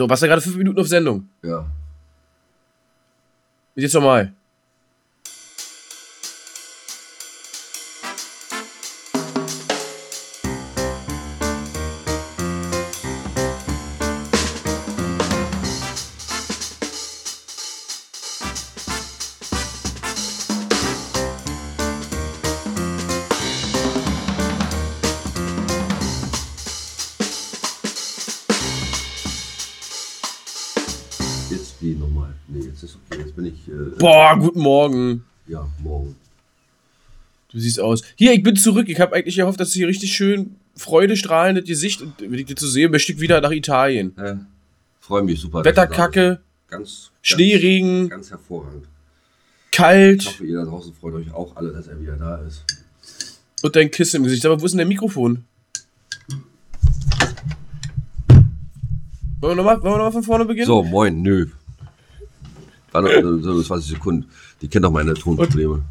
So, warst du gerade fünf Minuten auf Sendung? Ja. Jetzt nochmal. Boah, guten Morgen. Ja, morgen. Du siehst aus. Hier, ich bin zurück. Ich habe eigentlich gehofft, dass hier richtig schön freudestrahlendes Gesicht und ich dir zu sehen, ich wieder nach Italien. Äh, Freue mich super. Wetterkacke. Ganz. Schneeregen, Ganz, ganz hervorragend. Ich kalt hoffe, ihr da draußen freut euch auch alle, dass er wieder da ist. und dein Kissen im Gesicht. Aber wo ist denn der Mikrofon? Wollen wir nochmal noch mal von vorne beginnen? So, moin, nö. War noch, äh, so 20 Sekunden. Die kennt doch meine Tonprobleme.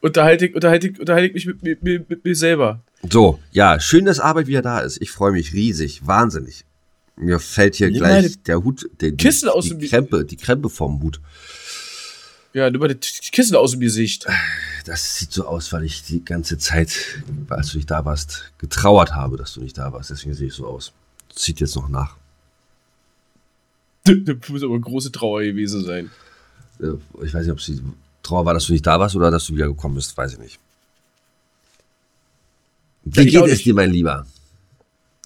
Unterhalte ich, unterhalte ich, unterhalte ich mich mit, mit, mit, mit mir selber. So, ja, schön, dass Arbeit wieder da ist. Ich freue mich riesig, wahnsinnig. Mir fällt hier Nimm gleich der Hut, der, die, Kissen aus die dem- Krempe, die Krempe vom Hut. Ja, nimm mal das Kissen aus dem Gesicht. Das sieht so aus, weil ich die ganze Zeit, als du nicht da warst, getrauert habe, dass du nicht da warst. Deswegen sehe ich so aus. Zieht jetzt noch nach. Das muss aber eine große Trauer gewesen sein. Äh, Ich weiß nicht, ob es die Trauer war, dass du nicht da warst oder dass du wieder gekommen bist. Weiß ich nicht. Wie geht es dir, mein Lieber?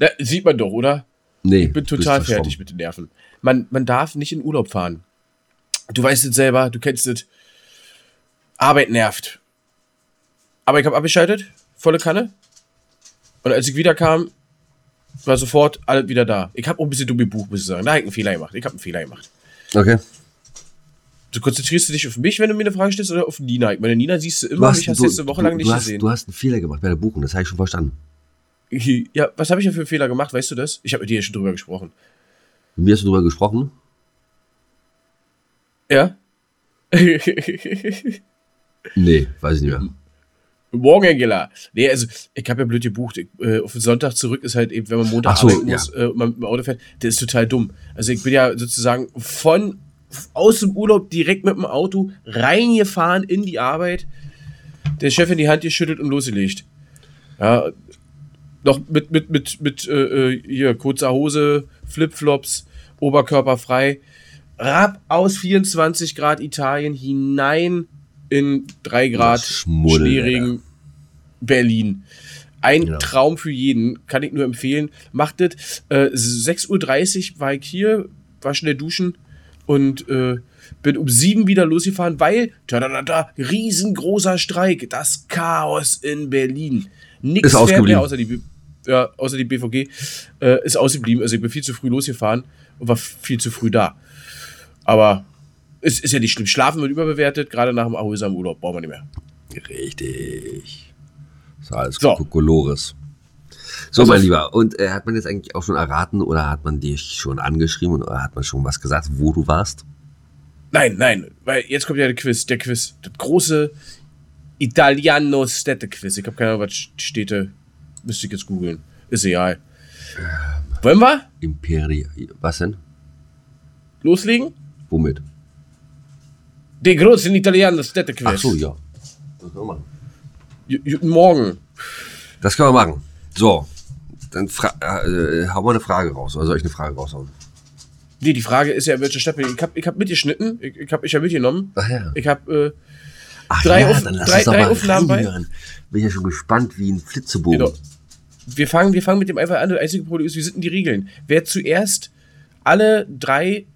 Ja, sieht man doch, oder? Nee, Ich bin total fertig mit den Nerven. Man, man darf nicht in Urlaub fahren. Du weißt es selber, du kennst es. Arbeit nervt. Aber ich habe abgeschaltet, volle Kanne. Und als ich wiederkam, war sofort alles wieder da. Ich habe auch ein bisschen dumm gebucht, muss ich sagen. Da habe ich einen Fehler gemacht. Ich habe einen Fehler gemacht. Okay. Du konzentrierst du dich auf mich, wenn du mir eine Frage stellst, oder auf Nina? Ich meine, Nina siehst du Du immer, hast, mich hast du, du jetzt eine Woche lang du, nicht du hast, gesehen. Du hast einen Fehler gemacht bei der Buchung, das habe ich schon verstanden. Ja, was habe ich denn für einen Fehler gemacht, weißt du das? Ich habe mit dir schon drüber gesprochen. Mit mir hast du drüber gesprochen? Ja? Nee, weiß ich nicht mehr. Morgen, Angela. Nee, also, ich habe ja blöd gebucht. Ich, äh, auf den Sonntag zurück ist halt eben, wenn man Montag Ach so, arbeiten ja. muss, äh, und man mit dem Auto fährt, das ist total dumm. Also, ich bin ja sozusagen von, aus dem Urlaub direkt mit dem Auto reingefahren in die Arbeit, der Chef in die Hand geschüttelt und losgelegt. Ja, noch mit, mit, mit, mit, äh, äh, hier, kurzer Hose, Flipflops, Oberkörper frei. Rab aus 24 Grad Italien hinein in 3 Grad Schneeregen Berlin. Ein Genau. Traum für jeden, kann ich nur empfehlen. Macht das. Äh, 6.30 Uhr war ich hier, war schnell duschen und äh, bin um 7 wieder losgefahren, weil, da riesengroßer Streik, das Chaos in Berlin. Ist fährt ausgeblieben. mehr außer die, ja, außer die BVG äh, ist ausgeblieben. Also ich bin viel zu früh losgefahren und war viel zu früh da. Aber es ist ja nicht schlimm. Schlafen wird überbewertet, gerade nach dem erholsamen Urlaub brauchen wir nicht mehr. Richtig. So, alles So. Kokolores. So, Also- mein Lieber. Und äh, hat man jetzt eigentlich auch schon erraten oder hat man dich schon angeschrieben oder hat man schon was gesagt, wo du warst? Nein, nein, weil jetzt kommt ja der Quiz, der Quiz. Das große Italiano-Städte-Quiz. Ich habe keine Ahnung, was Städte. Müsste ich jetzt googeln. Ist egal. Wollen wir Imperi. Was denn? loslegen? Womit? Den großen Italiano-Städte-Quiz. Ach so, ja. Das machen. Guten Morgen. Das können wir machen. So. Dann fra äh, hau mal eine Frage raus. Oder soll ich eine Frage raushauen? Nee, die Frage ist ja, in welcher Stadt bin ich? Habe ich hab mitgeschnitten. Ich, ich habe ich hab mitgenommen. Ach ja. Ich habe äh, Drei ja, Auf- drei- uns drei Aufnahmen bei. Bin ja schon gespannt wie ein Flitzebogen. Genau. Wir fangen, wir fangen mit dem einfach an. Das einzige Problem ist, wie sind die Regeln? Wer zuerst alle drei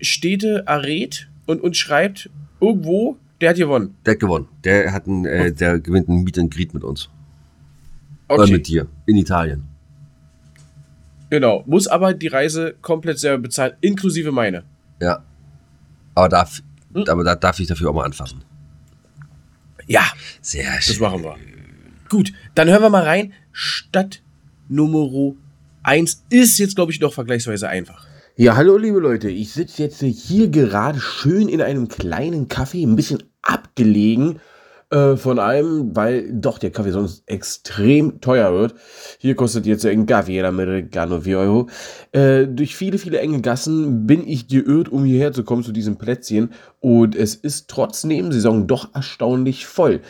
Städte errät und, und schreibt irgendwo, der hat gewonnen. Der hat gewonnen. Der hat ein, äh, der gewinnt ein Meet and Greet mit uns. Oder Okay, mit dir. In Italien. genau. Muss aber die Reise komplett selber bezahlen, inklusive meine. Ja. Aber darf, Hm. aber da darf ich dafür auch mal anfassen. Ja, Sehr das schön. machen wir. Gut, dann hören wir mal rein. Stadt Nummer 1 ist jetzt, glaube ich, noch vergleichsweise einfach. Ja, hallo liebe Leute, ich sitze jetzt hier gerade schön in einem kleinen Café, ein bisschen abgelegen Äh, von einem, weil doch der Kaffee sonst extrem teuer wird. Hier kostet jetzt ein Kaffee Americano 4 Euro. Äh, durch viele, viele enge Gassen bin ich geirrt, um hierher zu kommen zu diesem Plätzchen. Und es ist trotz Nebensaison doch erstaunlich voll.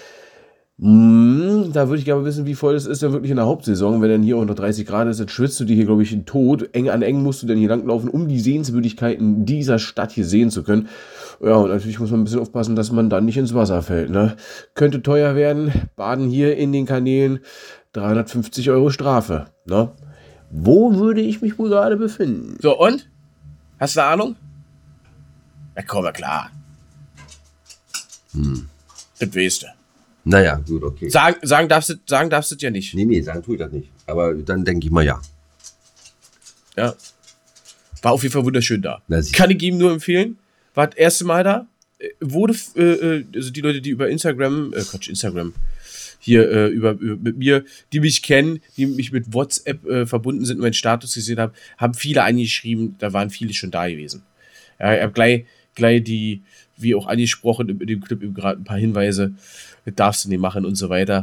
Mm, da würde ich gerne wissen, wie voll es ist denn wirklich in der Hauptsaison. Wenn dann hier unter 30 Grad ist, dann schwitzt du dir hier, glaube ich, in Tod. Eng an eng musst du dann hier langlaufen, um die Sehenswürdigkeiten dieser Stadt hier sehen zu können. Ja, und natürlich muss man ein bisschen aufpassen, dass man dann nicht ins Wasser fällt. Ne? Könnte teuer werden. Baden hier in den Kanälen 350 Euro Strafe. Ne? Wo würde ich mich wohl gerade befinden? So, und? Hast du eine Ahnung? Ja, komm, ja klar. Hm. Das weißt du. Naja, gut, okay. Sagen, sagen, darfst du, sagen darfst du ja nicht. Nee, nee, sagen tue ich das nicht. Aber dann denke ich mal ja. Ja. War auf jeden Fall wunderschön da. Na. Kann ich ihm nur empfehlen. War das erste Mal da. Äh, Wurde, äh, äh, also die Leute, die über Instagram, äh, Quatsch, Instagram, hier äh, über, über mit mir, die mich kennen, die mich mit WhatsApp äh, verbunden sind und meinen Status gesehen haben, haben viele angeschrieben, da waren viele schon da gewesen. Ja, ich habe gleich, gleich die, wie auch angesprochen in dem Clip eben gerade ein paar Hinweise, das darfst du nicht machen und so weiter.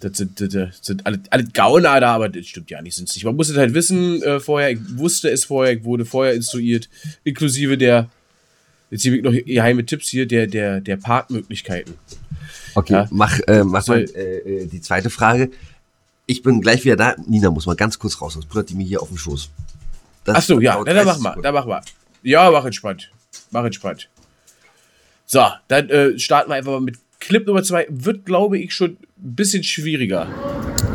Das sind, das, das sind alle, alle Gauner da, aber das stimmt ja nicht, sind nicht. Man muss es halt wissen äh, vorher, ich wusste es vorher, ich wurde vorher instruiert, inklusive der, jetzt hier noch geheime Tipps hier, der, der, der Parkmöglichkeiten. Okay, Ja. mach, äh, mach mal äh, äh, die zweite Frage. Ich bin gleich wieder da. Nina muss mal ganz kurz raus, sonst brüllt die mir hier auf den Schoß. Das Ach so, ja, dann 30 mach mal, dann mach mal. Ja, mach entspannt. Mach entspannt. So, dann äh, starten wir einfach mal mit Clip Nummer 2. Wird, glaube ich, schon ein bisschen schwieriger.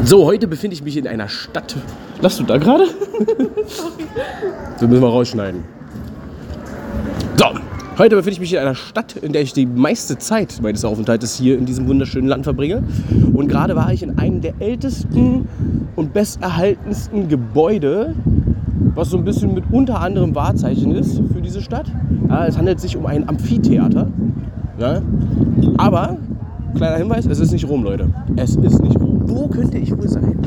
So, heute befinde ich mich in einer Stadt. Lass du da gerade? so müssen wir rausschneiden. So, heute befinde ich mich in einer Stadt, in der ich die meiste Zeit meines Aufenthaltes hier in diesem wunderschönen Land verbringe. Und gerade war ich in einem der ältesten und besterhaltensten Gebäude, was so ein bisschen mit unter anderem Wahrzeichen ist für diese Stadt. Ja, es handelt sich um ein Amphitheater. Ja. Aber, kleiner Hinweis, es ist nicht Rom, Leute. Es ist nicht Rom. Wo könnte ich wohl sein?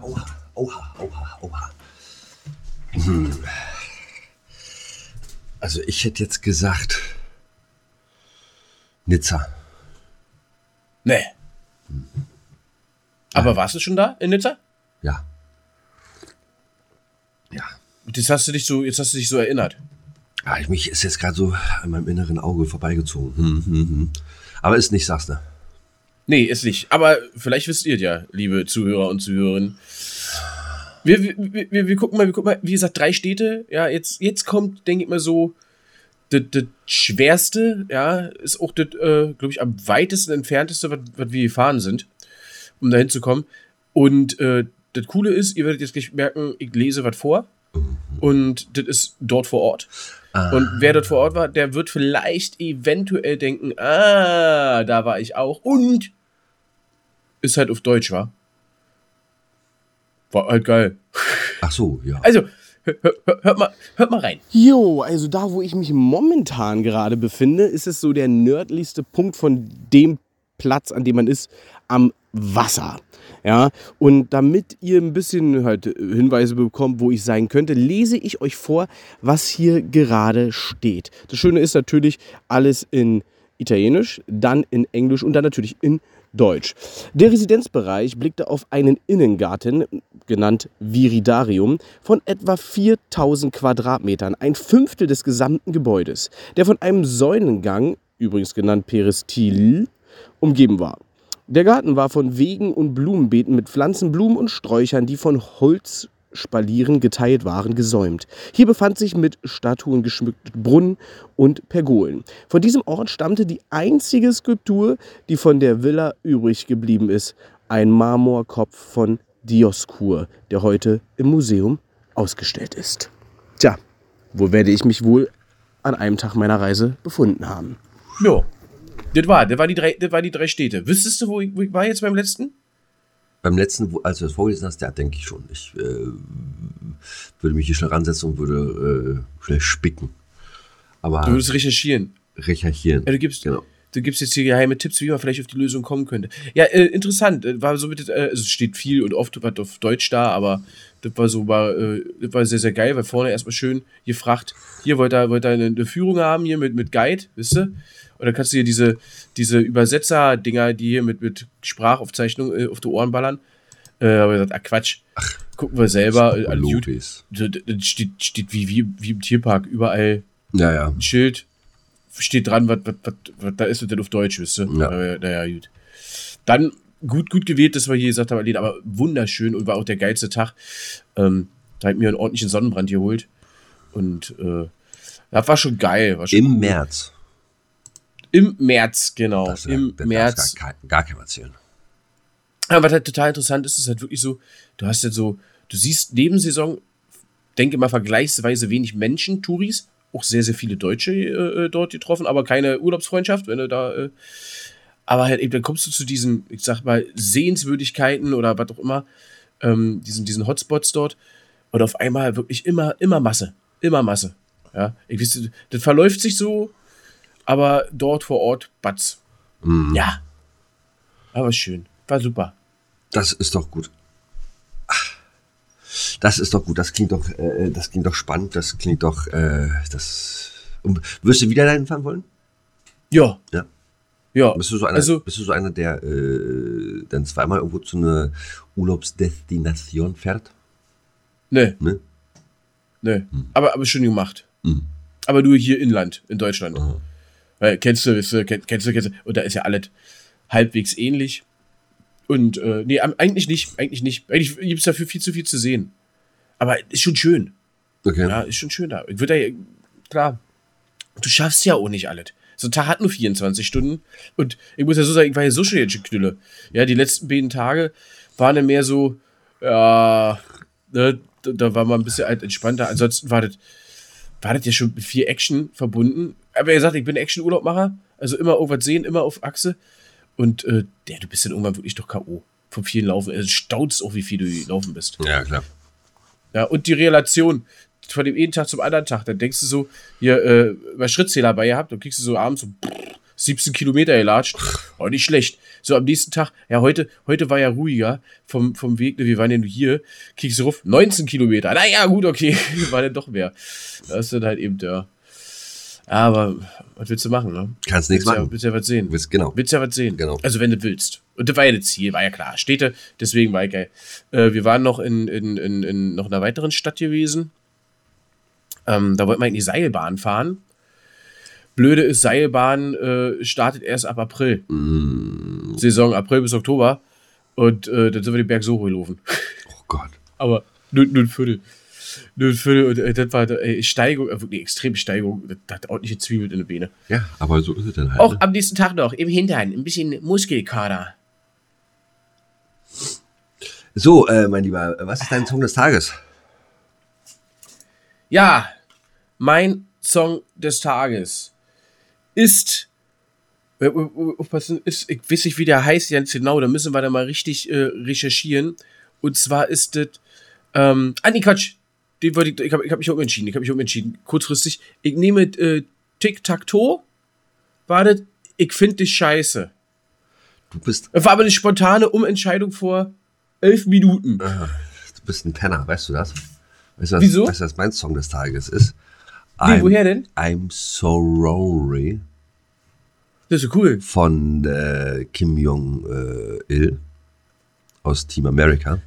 Oha, oha, oha, oha. Hm. Also ich hätte jetzt gesagt Nizza. Nee. Aber warst du schon da in Nizza? Ja. Ja. Das hast du dich so, jetzt hast du dich so erinnert. Ah, ich- mich ist jetzt gerade so an meinem inneren Auge vorbeigezogen. Hm, hm, hm. Aber ist nicht, sagst du. Nee, ist nicht. Aber vielleicht wisst ihr ja, liebe Zuhörer und Zuhörerinnen. Wir, wir, wir, wir, gucken mal, wir gucken mal, wie gesagt, drei Städte. Ja, jetzt, jetzt kommt, denke ich mal so, das, das Schwerste, ja, ist auch das, äh, glaube ich, am weitesten entfernteste, was wir gefahren sind, um dahin zu kommen. Und äh, das Coole ist, ihr werdet jetzt gleich merken, ich lese was vor. Und das ist dort vor Ort. Und wer dort vor Ort war, der wird vielleicht eventuell denken, ah, da war ich auch. Und ist halt auf Deutsch, war. War halt geil. Ach so, ja. Also, hör, hör, hört, mal, hört mal rein. Jo, also da, wo ich mich momentan gerade befinde, ist es so der nördlichste Punkt von dem Platz, an dem man ist, am Wasser. Ja, und damit ihr ein bisschen halt Hinweise bekommt, wo ich sein könnte, lese ich euch vor, was hier gerade steht. Das Schöne ist natürlich alles in Italienisch, dann in Englisch und dann natürlich in Deutsch. Der Residenzbereich blickte auf einen Innengarten, genannt Viridarium, von etwa 4000 Quadratmetern, ein Fünftel des gesamten Gebäudes, der von einem Säulengang, übrigens genannt Peristil, umgeben war. Der Garten war von Wegen und Blumenbeeten mit Pflanzen, Blumen und Sträuchern, die von Holzspalieren geteilt waren, gesäumt. Hier befand sich mit Statuen geschmückt Brunnen und Pergolen. Von diesem Ort stammte die einzige Skulptur, die von der Villa übrig geblieben ist, ein Marmorkopf von Dioskur, der heute im Museum ausgestellt ist. Tja, wo werde ich mich wohl an einem Tag meiner Reise befunden haben? Jo. Das war, das war die drei, das war die drei Städte. Wüsstest du, wo ich, wo ich war jetzt beim letzten? Beim letzten, als du das vorgelesen hast, ja, denke ich schon. Ich äh, würde mich hier schnell ransetzen und würde äh, schnell spicken. Aber Du würdest recherchieren. recherchieren. Ja, du gibst, Genau. du gibst jetzt hier geheime Tipps, wie man vielleicht auf die Lösung kommen könnte. Ja, äh, interessant. Äh, War so mit, äh, also es steht viel und oft was auf Deutsch da, aber das war so, war, äh, das war sehr, sehr geil, weil vorne erstmal schön gefragt, hier wollt ihr, wollt ihr eine, eine Führung haben, hier mit, mit Guide, wisst ihr? Und dann kannst du hier diese, diese Übersetzer-Dinger, die hier mit, mit Sprachaufzeichnung äh, auf die Ohren ballern. Äh, aber gesagt, ah Quatsch. Gucken wir selber. Äh, alles da- da steht, steht wie, wie, wie im Tierpark überall Ja, ja. ein Schild. Steht dran, was, was, was, was da ist und dann auf Deutsch, wisst ihr? Ja. Äh, naja, gut. Dann gut, gut gewählt, dass wir hier gesagt haben, Aline, aber wunderschön und war auch der geilste Tag. Ähm, da ich mir einen ordentlichen Sonnenbrand geholt. Und äh, das war schon geil. War schon Im cool. März. Im März, genau. Das, Im das März. Gar, kein- gar keinem erzählen. Aber was halt total interessant ist, ist halt wirklich so, du hast halt so, du siehst Nebensaison, denke mal vergleichsweise wenig Menschen, Touris, auch sehr, sehr viele Deutsche äh, dort getroffen, aber keine Urlaubsfreundschaft, wenn du da, äh, aber halt eben, dann kommst du zu diesen, ich sag mal, Sehenswürdigkeiten oder was auch immer, ähm, diesen, diesen Hotspots dort und auf einmal wirklich immer, immer Masse, immer Masse, ja, ich weiß, das verläuft sich so, aber dort vor Ort, Batz, Mhm. ja, aber schön, war super. Das ist doch gut. Ach, Das ist doch gut. Das klingt doch, äh, das klingt doch spannend. Das klingt doch, äh, das. Und wirst du wieder dahin fahren wollen? Ja. Ja. Ja. Bist du so einer, also, bist du so einer der äh, dann zweimal irgendwo zu einer Urlaubsdestination fährt? ne, Ne? ne. Aber, aber schön gemacht. Mhm. Aber nur hier inland, in Deutschland. Aha. Weil, kennst du, weißt du, kenn- kennst du, kennst du, und da ist ja alles halbwegs ähnlich. Und, äh, nee, eigentlich nicht, eigentlich nicht. Eigentlich gibt es dafür viel zu viel zu sehen. Aber ist schon schön. Okay. Ja, ist schon schön da. Ich würde ja, klar, du schaffst ja auch nicht alles. So ein Tag hat nur 24 Stunden. Und ich muss ja so sagen, ich war ja so schon jetzt schon Knülle. Ja, die letzten beiden Tage waren dann mehr so, ja, ne, da, da war man ein bisschen halt entspannter. Ansonsten war das, war das ja schon mit viel Action verbunden. Aber er sagt, ich bin Action-Urlaubmacher. Also immer irgendwas sehen, immer auf Achse. Und äh, der, du bist dann irgendwann wirklich doch K.O. Vom vielen Laufen. Also staunst auch, wie viel du gelaufen bist. Ja, klar. Ja, und die Relation von dem einen Tag zum anderen Tag. Dann denkst du so, hier, äh, mal Schrittzähler bei ihr habt, dann kriegst du so abends so brrr, 17 Kilometer gelatscht. Oh, nicht schlecht. So am nächsten Tag, ja, heute, heute war ja ruhiger vom, vom Weg, ne, wir waren ja nur hier, kriegst du ruf, 19 Kilometer. Naja, gut, okay, war dann doch mehr. Das ist dann halt eben der. Aber was willst du machen, ne? Kannst nichts Willst ja, machen. willst ja was sehen. Willst- genau. Willst ja was sehen. Genau. Also wenn du willst. Und das war ja das Ziel, war ja klar. Städte, deswegen war ich geil. Äh, wir waren noch in, in, in, in noch einer weiteren Stadt gewesen. Ähm, da wollten wir in die Seilbahn fahren. Blöde ist, Seilbahn äh, startet erst ab April. Mm, Saison April bis Oktober. Und äh, dann sind wir den Berg so hochgelaufen. oh Gott. Aber nur, nur ein Viertel. Äh, das war äh, Steigung, äh, wirklich extreme Steigung. Das hat ordentliche Zwiebeln in den Beine. Ja, aber so ist es dann halt. Auch ne? am nächsten Tag noch, im Hintern, ein bisschen Muskelkater. So, äh, mein Lieber, was ist dein Song des Tages? Ja, mein Song des Tages ist. Aufpassen, ist, ich weiß nicht, wie der heißt ganz genau, da müssen wir da mal richtig äh, recherchieren. Und zwar ist das. Ähm, ah, nee, Quatsch. Den wollte ich ich habe ich hab mich umentschieden. Ich habe mich umentschieden. Kurzfristig. Ich nehme äh, Tic-Tac-Toe. Wartet, ich finde dich scheiße. Du bist, Das war aber eine spontane Umentscheidung vor elf Minuten. du bist ein Penner, weißt du das? Weißt du, was, Wieso? Weißt du, was mein Song des Tages ist? Wie, woher denn? I'm Sorry Das ist so cool. von äh, Kim Jong-il aus Team America.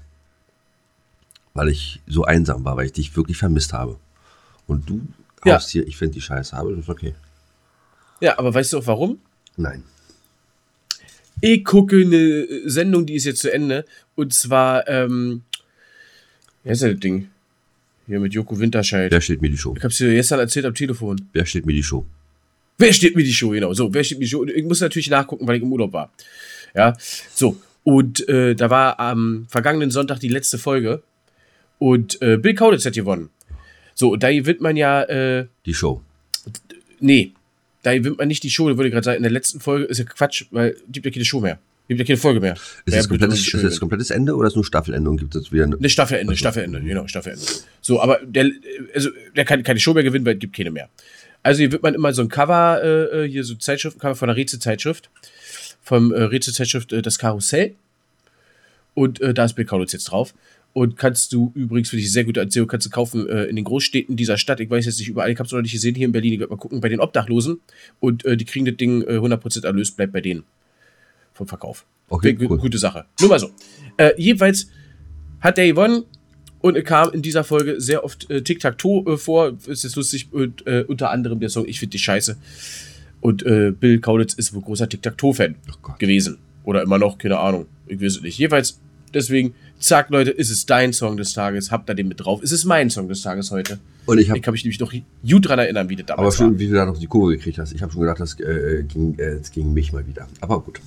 Weil ich so einsam war, weil ich dich wirklich vermisst habe. Und du Ja. haust hier, ich finde die Scheiße habe, das ist okay. Ja, aber weißt du auch warum? Nein. Ich gucke eine Sendung, die ist jetzt zu Ende. Und zwar, ähm, wie heißt das Ding? Hier mit Joko Winterscheid. Wer steht mir die Show? Ich hab's dir gestern erzählt am Telefon. Wer steht mir die Show? Wer steht mir die Show? Genau, so, wer steht mir die Show? Ich muss natürlich nachgucken, weil ich im Urlaub war. Ja, so. Und äh, da war am vergangenen Sonntag die letzte Folge. Und äh, Bill Kaulitz hat gewonnen. So, da gewinnt man ja, äh, Die Show. nee, da gewinnt man nicht die Show, da würde ich gerade sagen, in der letzten Folge ist ja Quatsch, weil gibt ja keine Show mehr. Gibt ja keine Folge mehr. Ist Wer das, komplettes, ist das komplettes Ende oder ist nur Staffelende und gibt es wieder eine. Ne, Staffelende, Staffelende, genau, Staffelende. So, aber der, also, der kann keine Show mehr gewinnen, weil es gibt keine mehr. Also hier wird man immer so ein Cover, äh, äh, hier so Zeitschriftencover von der Rätselzeitschrift, vom äh, Rätselzeitschrift äh, Das Karussell. Und äh, da ist Bill Kaulitz jetzt drauf. Und kannst du übrigens, finde ich sehr gute Erzählung, kannst du kaufen äh, in den Großstädten dieser Stadt. Ich weiß jetzt nicht überall, ich habe es noch nicht gesehen, hier in Berlin. Ich werde mal gucken, bei den Obdachlosen. Und äh, die kriegen das Ding äh, 100% Erlös, bleibt bei denen vom Verkauf. Okay, Gu- cool. Gute Sache. Nur mal so. Äh, jedenfalls hat der gewonnen und kam in dieser Folge sehr oft äh, Tic-Tac-Toe äh, vor. Ist jetzt lustig. Und äh, unter anderem der Song Ich finde die scheiße. Und äh, Bill Kaulitz ist wohl großer Tic-Tac-Toe-Fan Oh gewesen. Oder immer noch, keine Ahnung. Ich weiß es nicht. Jedenfalls, deswegen, zack, Leute, ist es dein Song des Tages. Habt da den mit drauf. Es ist mein Song des Tages heute. Und ich habe Ich kann mich nämlich noch gut dran erinnern, wie das aber damals schön, war. wie du da noch die Kurve gekriegt hast. Ich habe schon gedacht, das äh, ging, äh, das ging mich mal wieder. Aber gut.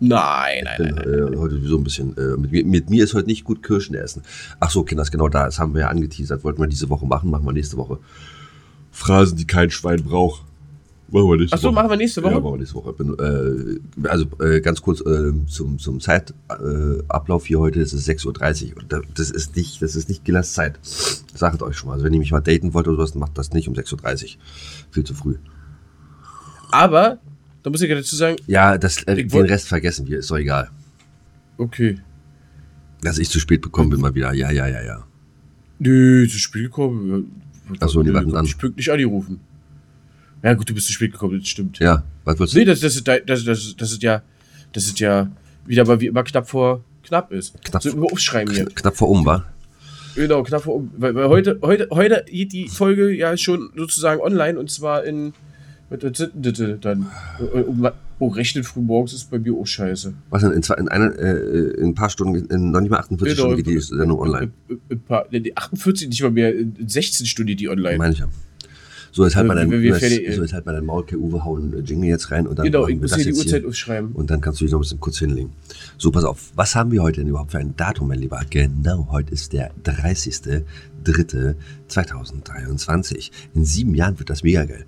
Nein, nein, bin nein. nein. äh, heute sowieso ein bisschen. Äh, mit, mir- mit mir ist heute nicht gut Kirschen essen. Ach so, Kinders, genau da. Das haben wir ja angeteasert. Wollten wir diese Woche machen. Machen wir nächste Woche. Phrasen, die kein Schwein braucht. Machen wir nächste Ach so, Woche. machen wir nächste Woche? Ja, machen wir nächste Woche. Bin, äh, also äh, ganz kurz äh, zum, zum Zeitablauf äh, hier heute. Es ist 6.30 Uhr. Und da- das ist nicht, das ist nicht Gillers Zeit. Sagt euch schon mal. Also wenn ihr mich mal daten wollt oder sowas, macht das nicht um 6.30 Uhr. Viel zu früh. Aber, da muss ich ja dazu sagen, Ja, das, äh, den Rest vergessen wir. Ist doch egal. okay. Dass ich zu spät bekommen bin mal wieder. Ja, ja, ja, ja. Nö, zu spät gekommen. Ach so, die warten an. Ich pünktlich angerufen. Ja, gut, du bist zu spät gekommen, das stimmt. Ja, was wolltest du? Nee, das, das, ist, das, das, das ist ja, das ist ja wieder mal wie immer knapp vor knapp ist. Knapp so immer aufschreiben hier. Kn knapp vor um, war. Genau, knapp vor um. Weil, weil heute, heute, heute geht die Folge ja schon sozusagen online und zwar in. Dann? Oh, oh, rechnen früh morgens ist bei mir auch scheiße. Was denn? In, zwei, in, einer, äh, in ein paar Stunden, in noch nicht mal 48 Genau, Stunden geht die Sendung online. Ein- ein paar- nee, die 48, nicht mal mehr, in 16 Stunden die online. Meine ich ja. So, jetzt halt mal Also, dein, wir fertig- so, jetzt halt mal dein Maul, Uwe, hauen äh, Jingle jetzt rein und dann genau, ich wir muss das hier die Uhrzeit aufschreiben. Und dann kannst du dich noch ein bisschen kurz hinlegen. So, pass auf. Was haben wir heute denn überhaupt für ein Datum, mein Lieber? Genau, heute ist der 30.03.2023. In sieben Jahren wird das mega geil.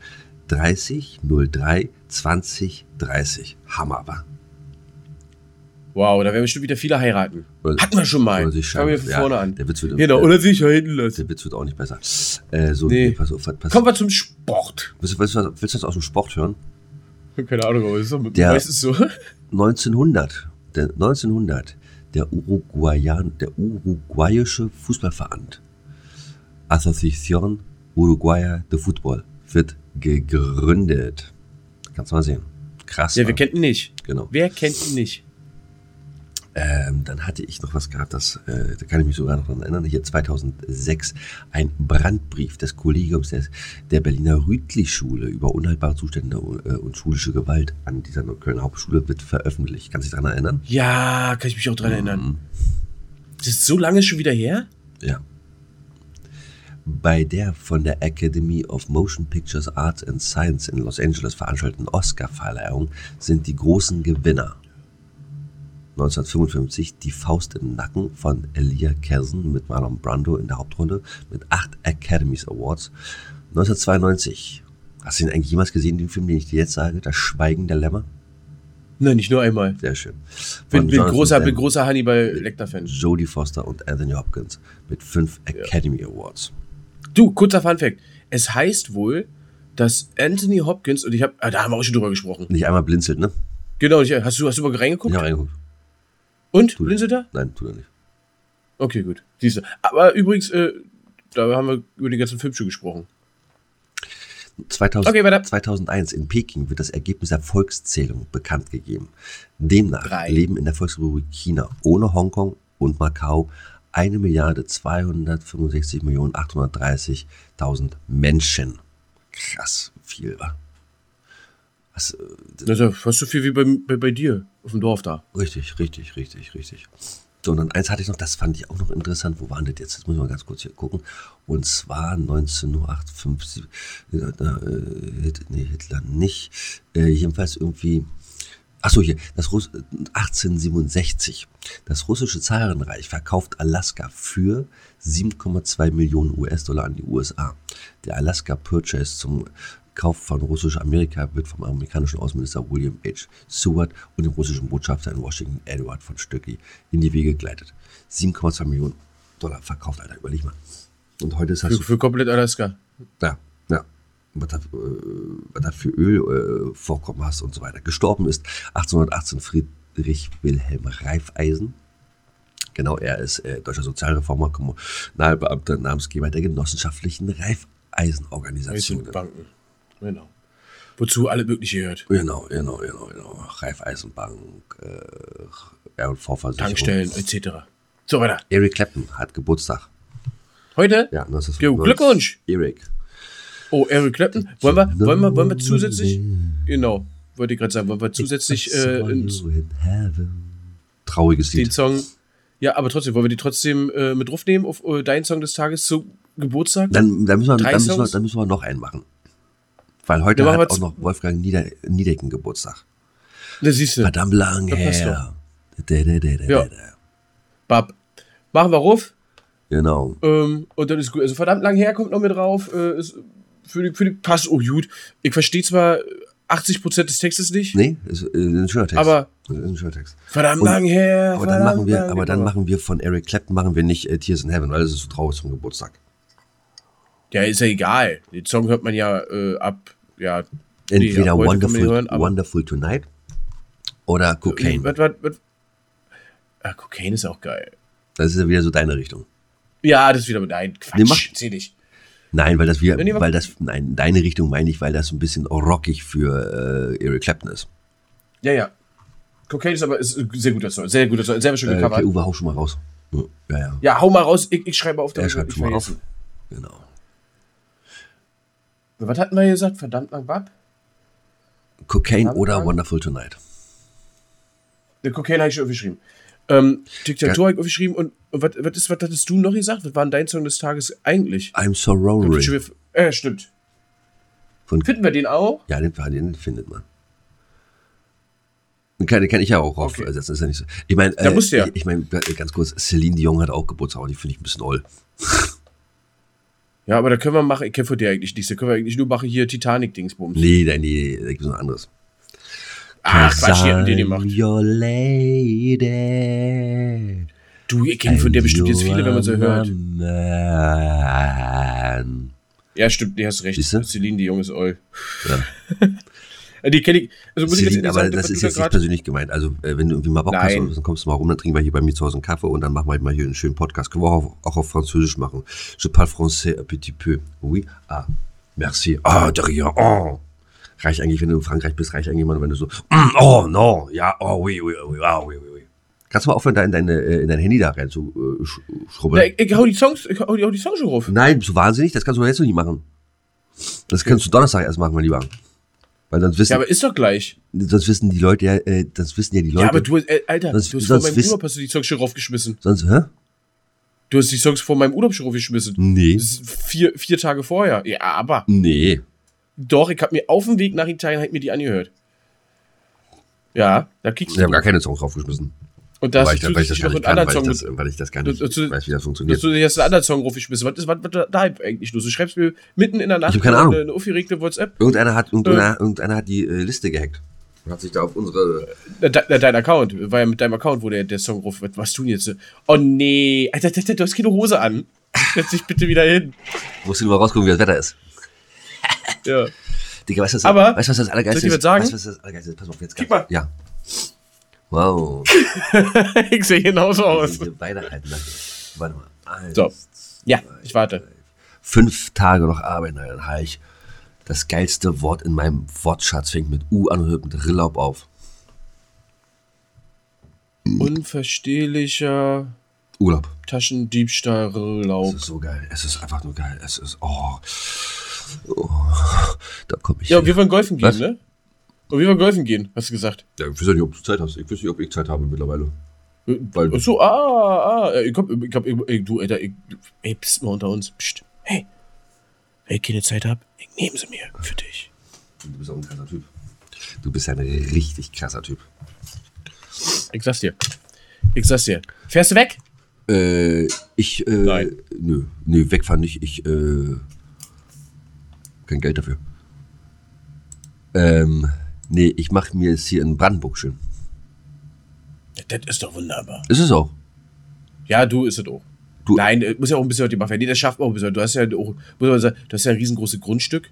30, 03, 20, 30. Hammer, wa? Wow, da werden bestimmt wieder viele heiraten. Oder- Hatten wir schon mal. Oder sich Fangen wir von vorne an. Der Witz wird, Genau, der, oder sich hinten lassen. der Witz wird auch nicht besser. Äh, so, Nee. nee. pass auf, pass, Kommen wir zum Sport. willst, du- willst, du- willst du das aus dem Sport hören? Keine Ahnung, aber ist doch Der- meistens so. 1900, der, 1900, der, Uruguayan, der uruguayische Fußballverband, Asociación Uruguaya de Fútbol, wird gegründet. Kannst du mal sehen. Krass. Ja, wa? wer kennt ihn nicht? Genau. Wer kennt ihn nicht? Ähm, dann hatte ich noch was gehabt, das, äh, da kann ich mich sogar noch dran erinnern. Hier 2006 ein Brandbrief des Kollegiums des, der Berliner Rütli-Schule über unhaltbare Zustände äh, und schulische Gewalt an dieser Kölner Hauptschule wird veröffentlicht. Kannst du dich daran erinnern? Ja, kann ich mich auch dran erinnern. Mhm. Das ist so lange schon wieder her? Ja. Bei der von der Academy of Motion Pictures Arts and Science in Los Angeles veranstalteten Oscar-Verleihung sind die großen Gewinner. 1955 Die Faust im Nacken von Elia Kersen mit Marlon Brando in der Hauptrolle mit acht Academies Awards. 1992. Hast du ihn eigentlich jemals gesehen, den Film, den ich dir jetzt sage? Das Schweigen der Lämmer? Nein, nicht nur einmal. Sehr schön. Bin, bin großer, bin großer Hannibal Lecter-Fan. Jodie Foster und Anthony Hopkins mit fünf Academy Awards. Du, kurzer Fun-Fact. Es heißt wohl, dass Anthony Hopkins, und ich habe, ah, da haben wir auch schon drüber gesprochen. Nicht einmal blinzelt, ne? Genau, hast du, hast du mal reingeguckt? Habe reingeguckt. Und? Tu- Blinzelt er? Nein, tut er nicht. Okay, gut. Siehst du. Aber übrigens, äh, da haben wir über den ganzen Film schon gesprochen. 2000, Okay, weiter. 2001 in Peking wird das Ergebnis der Volkszählung bekannt gegeben. Demnach Drei. leben in der Volksrepublik China ohne Hongkong und Macau 1 Milliarde 265 Millionen 830.000 Menschen. Krass viel, wa? Was, äh, Das ist ja fast so viel wie bei, bei, bei dir auf dem Dorf da. Richtig, richtig, richtig, richtig. So, und dann eins hatte ich noch, das fand ich auch noch interessant. Wo waren das jetzt? Das muss ich mal ganz kurz hier gucken. Und zwar 1958. Äh, äh, nee, Hitler nicht. Äh, jedenfalls irgendwie. Achso, hier, das Russ 1867. Das russische Zarenreich verkauft Alaska für 7,2 Millionen US-Dollar an die USA. Der Alaska Purchase zum Kauf von russisch Amerika wird vom amerikanischen Außenminister William H. Seward und dem russischen Botschafter in Washington Edward von Stöcki in die Wege geleitet. 7,2 Millionen Dollar verkauft, Alter, überleg mal. Und heute ist das Für, so für komplett Alaska. ja, ja. Was da, äh, was da für Ölvorkommen äh, hast und so weiter. Gestorben ist 1818 Friedrich Wilhelm Reifeisen. Genau, er ist äh, deutscher Sozialreformer, Kommunalbeamter, Namensgeber der genossenschaftlichen Reifeisenorganisation. Banken. Genau. Wozu alle mögliche gehört. Genau, genau, genau, genau. Raiffeisenbank, äh, R&V-Versicherung. Tankstellen etc. So weiter. Eric Clapton hat Geburtstag. Heute? Ja, das ist Glückwunsch. Eric. Oh, Eric Clapton. Wollen wir, wollen wir, wollen wir zusätzlich? Genau. Wollte ich gerade sagen, wollen wir zusätzlich äh. Trauriges den Lied. Song. Ja, aber trotzdem, wollen wir die trotzdem äh, mit draufnehmen auf äh, deinen Song des Tages zu Geburtstag? Dann, dann, müssen wir, dann, müssen wir, dann müssen wir noch einen machen. Weil heute hat auch noch Wolfgang Nieder Niedecken Geburtstag. Da siehst du. Verdammt lang her. Da, da, da, Ja. Bab. Machen wir ruf. Genau. Ähm, und dann ist gut. Also verdammt lang her kommt noch mit drauf. Äh, ist für die, für die passt oh gut. Ich verstehe zwar 80% des Textes nicht, Nee, ist, äh, ein schöner Text. aber ist ein schöner Text. verdammt Und- lang her. Aber dann machen wir, aber dann machen wir von Eric Clapton machen wir nicht äh, Tears in Heaven, weil das ist so traurig zum Geburtstag. Ja, ist ja egal. Den Song hört man ja äh, ab. Ja. Entweder nee, ab Wonderful, hören, Wonderful Tonight oder Cocaine. Was, was, was? Ah, Cocaine ist auch geil. Das ist ja wieder so deine Richtung. Ja, das ist wieder. Nein, Quatsch. Nee, mach- Zähl nicht. Nein, weil das wir, Nee, weil das, nein, deine Richtung meine ich, weil das so ein bisschen rockig für äh, Eric Clapton ist. Ja, ja. Cocaine ist aber ist ein sehr guter Song. Sehr guter Song. Selber schön Äh, gecovert. okay, Uwe, hau schon mal raus. Ja, ja, Ja, hau mal raus. Ich, ich schreibe auf. er damit schreibt schon mal auf. Genau. Was hatten wir gesagt? Verdammt lang Bab? Cocaine Haben oder wir- Wonderful Tonight. Der Cocaine habe ich schon aufgeschrieben. Ähm, Diktatur habe ich aufgeschrieben. Und, und was, was, ist, was hattest du noch gesagt? Was war denn dein Song des Tages eigentlich? I'm so rory. Äh, stimmt. Von, Finden wir den auch? ja, den, den findet man. Den kann, kann ich ja auch Okay. aufsetzen, ist ja nicht so. Ich meine, äh, ja. ich, ich meine, ganz kurz, Celine Dion hat auch Geburtstag, aber die finde ich ein bisschen oll. Ja, aber da können wir machen. Ich kenne von dir eigentlich nichts. Da können wir eigentlich nur machen hier Titanic-Dingsbums. Nee, nee, nee, da gibt es noch anderes. Ach, Quatsch, die haben den I'm gemacht. Your lady. Du, ich kenne von der bestimmt jetzt viele, wenn man so hört. Man. Ja, stimmt, nee, hast recht. Celine, die Junge ist Oll. Ja. die kenne ich. Also muss ich Celine, jetzt aber sagen, das ist jetzt nicht persönlich gemeint. Also, äh, wenn du irgendwie mal Bock hast, Nein. so, dann kommst du mal rum, dann trinken wir hier bei mir zu Hause einen Kaffee und dann machen wir mal hier einen schönen Podcast. Können wir auch, auf- auch auf Französisch machen. Je parle français un petit peu. Oui. Ah, merci. Ah, de rien. Oh. Reicht eigentlich, wenn du in Frankreich bist, reicht eigentlich immer, wenn du so, mm, oh, no, ja, oh, oui, oui, oui, ah, oui, oui. Kannst du mal aufhören, da in, deine, äh, in dein Handy da rein zu äh, sch schrubbeln? Na, ich, ich hau die Songs, ich hau die, hau die Songs schon rauf. Nein, bist du wahnsinnig? Das kannst du jetzt noch nicht machen. Das kannst du Donnerstag erst machen, mein Lieber. Weil sonst wissen, Ja, aber ist doch gleich. sonst wissen die Leute ja, äh, das wissen ja die Leute. Ja, aber du, äh, Alter, Sonst- du hast vor meinem Urlaub hast du die Songs schon raufgeschmissen. Sonst, hä? Du hast die Songs vor meinem Urlaub schon raufgeschmissen. Nee. Vier, vier Tage vorher. Ja, aber Nee. doch, ich hab mir auf dem Weg nach Italien halt mir die angehört. Ja, da kriegst Ich habe du. gar keine Songs draufgeschmissen. Und da hast du zusätzlich noch nicht einen anderen Song weil ich das gar nicht Du- du- weiß, wie das dass funktioniert. du dir hast einen anderen Song raufgeschmissen. Was ist was, was da da eigentlich los? Du schreibst mir mitten in der Nacht hab keine Ahnung. eine, eine aufgeregte WhatsApp. Irgendeiner hat, irgendeiner, irgendeiner hat die äh, Liste gehackt. Und hat sich da auf unsere. Na, de, na, dein Account, war ja mit deinem Account, wo der, der Song ruf. Was, was tun jetzt? Oh nee, Alter, Alter, du hast keine Hose an. Setz dich bitte wieder hin. Musst du nur mal rausgucken, wie das Wetter ist. Ja. Digga, weißt du, was, Aber, weißt, du, was das Allergeilste ist? Weißt du, was das Allergeilste ist? Pass auf, jetzt ganz- mal. Ja. Wow. ich sehe genauso aus. Beide halten. Warte mal. Eins, So. Ja, ich warte. Fünf Tage noch arbeiten, dann habe ich das geilste Wort in meinem Wortschatz. Fängt mit U an und hört mit Rillaub auf. Unverstehlicher Urlaub. Taschendiebstahl, Es Laub. ist so geil. Es ist einfach nur geil. Es ist. Oh. oh. Da komme ich. Ja, wir wollen golfen gehen, Was? ne? Und wir wollen golfen gehen, hast du gesagt. ja, ich weiß ja nicht, ob du Zeit hast. Ich weiß nicht, ob ich Zeit habe mittlerweile. Weil- Ach so, ah, ah, ich hab, ich hab, ich, du, Alter, ich, ey, pst mal unter uns, pst, hey, wenn ich keine Zeit hab, ich nehme sie mir für dich. Du bist auch ein krasser Typ. Du bist ein richtig krasser Typ. Ich sag's dir. Ich sag's dir. Fährst du weg? Äh, ich, äh, Nein. nö, nö, wegfahren nicht. Ich, äh, kein Geld dafür. Ähm, nee, ich mache mir jetzt hier in Brandenburg schön. Das ist doch wunderbar. Ist es auch. Ja, du ist es auch. Du- Nein, muss ja auch ein bisschen was gemacht werden. Nee, das schafft man auch ein bisschen. Du hast ja auch, muss man sagen, du hast ja ein riesengroßes Grundstück.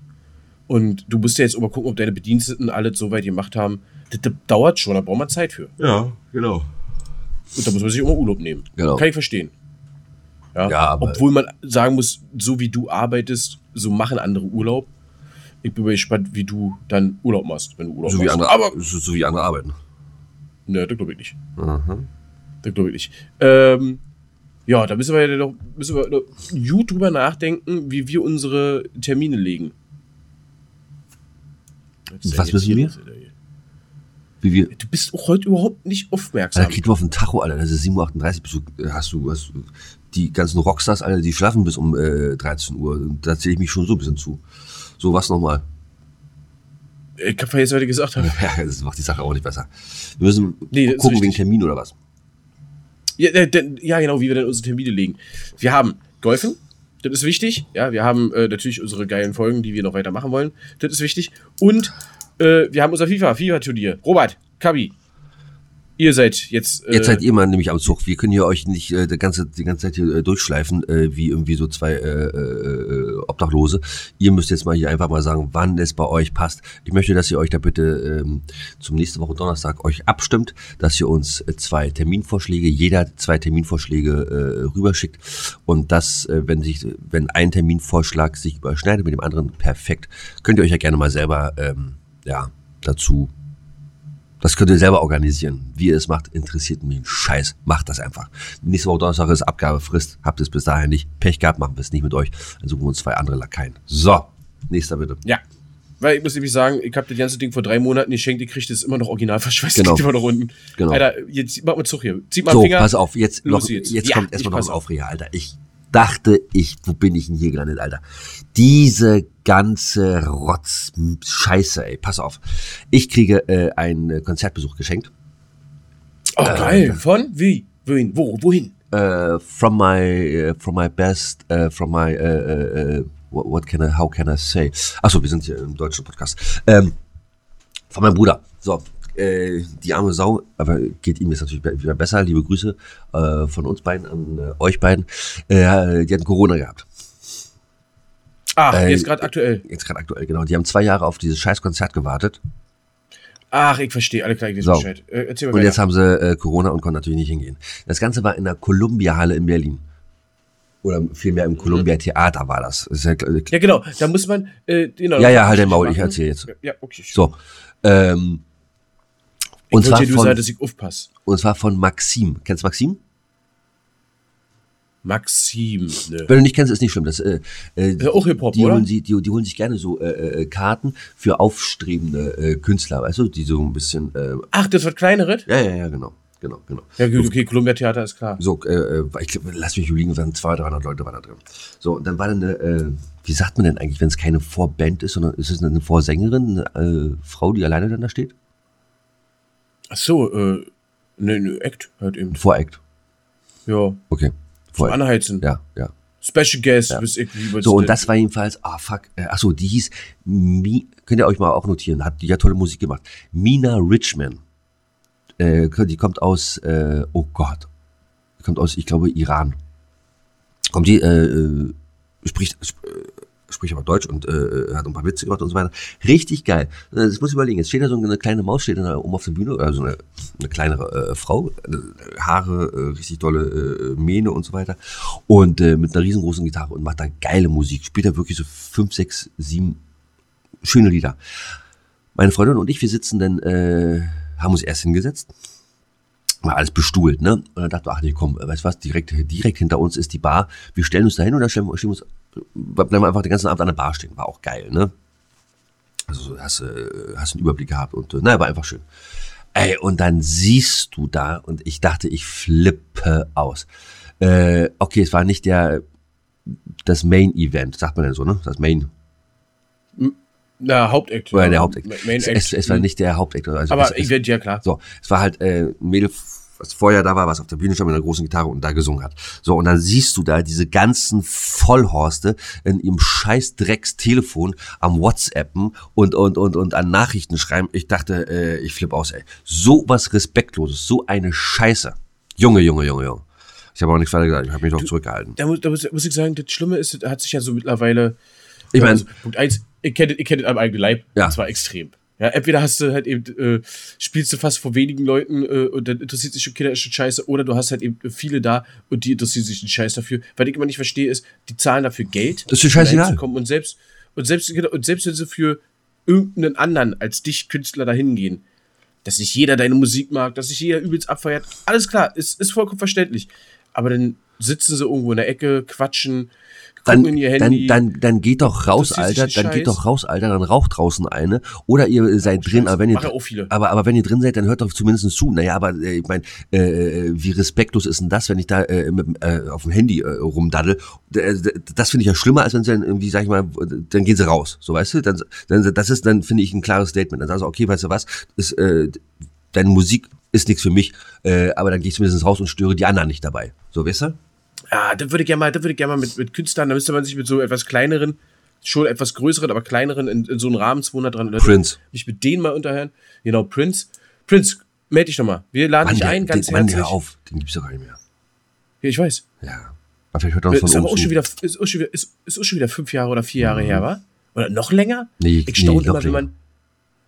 Und du musst ja jetzt auch mal gucken, ob deine Bediensteten alles so weit gemacht haben. Das, das dauert schon, da braucht man Zeit für. Ja, genau. Und da muss man sich immer Urlaub nehmen. Genau. Kann ich verstehen. Ja, Ja, aber- Obwohl man sagen muss, so wie du arbeitest, so machen andere Urlaub. Ich bin gespannt, wie du dann Urlaub machst, wenn du Urlaub So wie machst. andere, Aber, so, so wie andere arbeiten. ne, das glaube ich nicht. Aha. Das glaube ich nicht. Ähm, ja, da müssen wir ja noch, müssen wir noch gut drüber nachdenken, wie wir unsere Termine legen. Was Was müssen wir? Wie wir. Du bist auch heute überhaupt nicht Alter, aufmerksam. krieg mal auf den Tacho, Alter. Das ist 7.38 Uhr. Bist du, hast, du, hast du. Die ganzen Rockstars, Alter, die schlafen bis um äh, 13 Uhr. Da zähle ich mich schon so ein bisschen zu. So, was nochmal? Ich hab was ich gesagt habe. Ja, das macht die Sache auch nicht besser. Wir müssen Nee, gucken wegen. Termin oder was. Ja, denn- ja, genau, wie wir dann unsere Termine legen. Wir haben Golfen, das ist wichtig. Ja, wir haben äh, natürlich unsere geilen Folgen, die wir noch weitermachen wollen. Das ist wichtig. Und äh, wir haben unser FIFA, FIFA-Turnier. Robert, Kabi, ihr seid jetzt. Äh, Jetzt seid ihr mal nämlich am Zug. Wir können hier euch nicht äh, die, ganze, die ganze Zeit hier äh, durchschleifen, äh, wie irgendwie so zwei äh, äh, Obdachlose. Ihr müsst jetzt mal hier einfach mal sagen, wann es bei euch passt. Ich möchte, dass ihr euch da bitte ähm, zum nächsten Woche Donnerstag euch abstimmt, dass ihr uns äh, zwei Terminvorschläge, jeder zwei Terminvorschläge äh, rüberschickt. Und das, äh, wenn sich, wenn ein Terminvorschlag sich überschneidet mit dem anderen, perfekt. Könnt ihr euch ja gerne mal selber ähm, ja, dazu das könnt ihr selber organisieren. Wie ihr es macht, interessiert mich ein Scheiß. Macht das einfach. Nächste Woche Donnerstag ist Abgabefrist. Habt es bis dahin nicht. Pech gehabt, machen wir es nicht mit euch. Dann suchen wir uns zwei andere Lakaien. So, nächster bitte. Ja. Weil ich muss nämlich sagen, ich habe das ganze Ding vor drei Monaten geschenkt, ihr kriegt es immer noch original verschweißt. Genau. Immer noch unten. Genau. Alter, jetzt mach mal Zug hier. Zieht mal So, Finger. pass auf, jetzt, Los noch, jetzt. jetzt, Ja, kommt ich erstmal noch ein auf. Aufreger, Alter. Ich dachte ich, wo bin ich denn hier gelandet, Alter? Diese ganze Rotz, Scheiße, ey, pass auf. Ich kriege äh, einen äh, Konzertbesuch geschenkt. Oh, geil. Von? Wie? Wohin? Wo? Wohin? uh, from my uh, from my best uh, from my what, what can I how can I say? Achso, wir sind hier im deutschen Podcast. Ähm, von meinem Bruder. So, äh, die arme Sau, aber geht ihm jetzt natürlich wieder besser. Liebe Grüße äh, von uns beiden an äh, euch beiden. Äh, die hatten Corona gehabt. Ach, Äh, jetzt gerade aktuell. Jetzt gerade aktuell, genau. Die haben zwei Jahre auf dieses scheiß Konzert gewartet. Ach, ich verstehe. Alle klar, ich So. Bescheid. Äh, erzähl mal Und jetzt haben sie Corona und konnten natürlich nicht hingehen. Das Ganze war in der Columbia-Halle in Berlin. Oder vielmehr im Columbia-Theater war das. das ja, Ja, genau. Da muss man. Äh, genau, Ja, ja, halt dein Maul, ich machen. erzähl jetzt. Ja, okay. So. Ähm, Ich und, zwar dir von, dass ich aufpasse. und zwar von Maxim. Kennst du Maxim? Maxim. Ne. Wenn du nicht kennst, ist nicht schlimm. Das, äh, äh, ja auch Hip-Hop, die, oder? holen die, die holen sich gerne so äh, äh, Karten für aufstrebende äh, Künstler, weißt du, die so ein bisschen. Ach, das wird kleineret? ja, ja, ja, genau. Genau, genau. Ja, gut, okay, Columbia Theater ist klar. So, ich glaub, lass mich überlegen, waren 200, 300 Leute waren da drin. So, und dann war dann eine, wie sagt man denn eigentlich, wenn es keine Vorband ist, sondern ist es eine Vorsängerin, eine Frau, die alleine dann da steht? Ach so, äh, ne, ne, Act halt eben. Ein Voract. Ja. Okay. Voract. Anheizen. Ja, ja. Special Guest, bis ich wie So, und das war jedenfalls, ah fuck, äh, achso, die hieß, Mi, könnt ihr euch mal auch notieren, hat die ja tolle Musik gemacht. Mina Richman. Äh, die kommt aus, äh, oh Gott, die kommt aus, ich glaube, Iran. Kommt die, äh, äh, spricht, sp äh, spricht aber Deutsch und äh, hat ein paar Witze gemacht und so weiter. Richtig geil. Äh, Das muss ich überlegen. Jetzt steht da so eine kleine Maus, steht da oben auf der Bühne, also eine, eine kleinere äh, Frau, äh, Haare, äh, richtig tolle äh, Mähne und so weiter. Und äh, mit einer riesengroßen Gitarre und macht da geile Musik. Spielt da wirklich so fünf, sechs, sieben schöne Lieder. Meine Freundin und ich, wir sitzen dann, äh, haben uns erst hingesetzt mal alles bestuhlt, ne? Und dann dachte ich, ach nee, komm, weißt du was, direkt, direkt hinter uns ist die Bar. Wir stellen uns da hin und dann stellen wir, uns, bleiben wir einfach den ganzen Abend an der Bar stehen. War auch geil, ne? Also so hast, äh, hast einen Überblick gehabt und, äh, naja, war einfach schön. Ey, und dann siehst du da und ich dachte, ich flippe aus. Äh, okay, es war nicht der, das Main-Event, sagt man denn so, ne? Das Main, Na, Hauptact. oder ja. der Hauptact. Main es, es, es war nicht der Hauptact. Also Aber es, es, Event, ja klar. So, es war halt äh, ein Mädel, was vorher da war, was auf der Bühne stand mit einer großen Gitarre und da gesungen hat. So, und dann siehst du da diese ganzen Vollhorste in ihrem scheiß Drecks-Telefon am WhatsAppen und, und, und, und an Nachrichten schreiben. Ich dachte, äh, ich flipp aus, ey. So was Respektloses, so eine Scheiße. Junge, Junge, Junge, Junge. Ich habe auch nichts weiter gesagt, ich habe mich doch zurückgehalten. Da muss, da muss, muss ich sagen, das Schlimme ist, hat sich ja so mittlerweile. Ich mein- also, Punkt eins, ich kenne ich kenn das am eigenen Leib. Ja. Das war extrem. Ja, entweder hast du halt eben, äh, spielst du fast vor wenigen Leuten äh, und dann interessiert sich schon Kinder schon scheiße, oder du hast halt eben viele da und die interessieren sich nicht scheiße dafür. Was ich immer nicht verstehe, ist, die zahlen dafür Geld. Das ist dir scheißegal. um Und selbst, und selbst, und selbst wenn sie für irgendeinen anderen als dich Künstler dahin gehen, dass nicht jeder deine Musik mag, dass sich jeder übelst abfeiert, alles klar, ist, ist vollkommen verständlich. Aber dann sitzen sie irgendwo in der Ecke, quatschen, Dann, dann, dann, dann geht doch raus, Alter. Dann Scheiß. geht doch raus, Alter. Dann raucht draußen eine. Oder ihr seid drin, aber wenn ihr, machen auch viele. aber, aber wenn ihr drin seid, dann hört doch zumindest zu. Naja, aber äh, ich meine, äh, wie respektlos ist denn das, wenn ich da äh, mit, äh, auf dem Handy äh, rumdaddel? D- Das finde ich ja schlimmer, als wenn sie dann irgendwie, sag ich mal, dann gehen sie raus. So, weißt du? Dann, dann, das ist dann, finde ich, ein klares Statement. Dann sagst du, okay, weißt du was, ist, äh, deine Musik ist nichts für mich, äh, aber dann gehe ich zumindest raus und störe die anderen nicht dabei. So, weißt du? Ah, da würde ich gerne mal, da würde ich gerne mal mit, mit Künstlern, da müsste man sich mit so etwas kleineren, schon etwas größeren, aber kleineren in, in so einen Rahmen 200 dran Prince. mich mit denen mal unterhören. Genau, Prince. Prince, melde dich doch mal. Wir laden Mann, dich ein, ganz den, Mann, herzlich. hör auf. Den gibt's doch gar nicht mehr. Ja, ich weiß. Ja. Aber vielleicht hört er uns Ist von aber oben auch schon wieder, ist auch schon wieder, ist, ist auch schon wieder fünf Jahre oder vier Jahre her, wa? Oder noch länger? Nee, ich staune nee, immer, wenn man,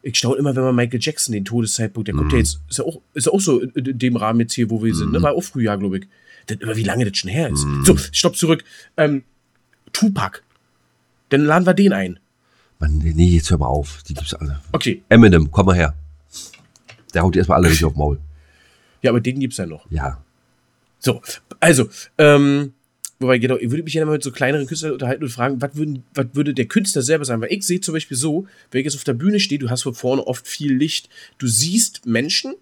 ich staune immer, wenn man Michael Jackson den Todeszeitpunkt, der kommt Mhm. ja jetzt, ist ja auch, ist ja auch so in, in dem Rahmen jetzt hier, wo wir sind, ne? War auch Frühjahr, glaube ich. Das, aber wie lange das schon her ist. Mhm. So, stopp zurück. Ähm, Tupac. Dann laden wir den ein. Mann, nee, jetzt hör mal auf. Die gibt's alle. Okay. Eminem, komm mal her. Der haut die erstmal alle richtig auf Maul. Ja, aber den gibt's ja noch. Ja. So, also, ähm, wobei, genau, ich würde mich ja mal mit so kleineren Künstlern unterhalten und fragen, was, würden, was würde der Künstler selber sagen? Weil ich sehe zum Beispiel so, wenn ich jetzt auf der Bühne stehe, du hast von vorne oft viel Licht, du siehst Menschen,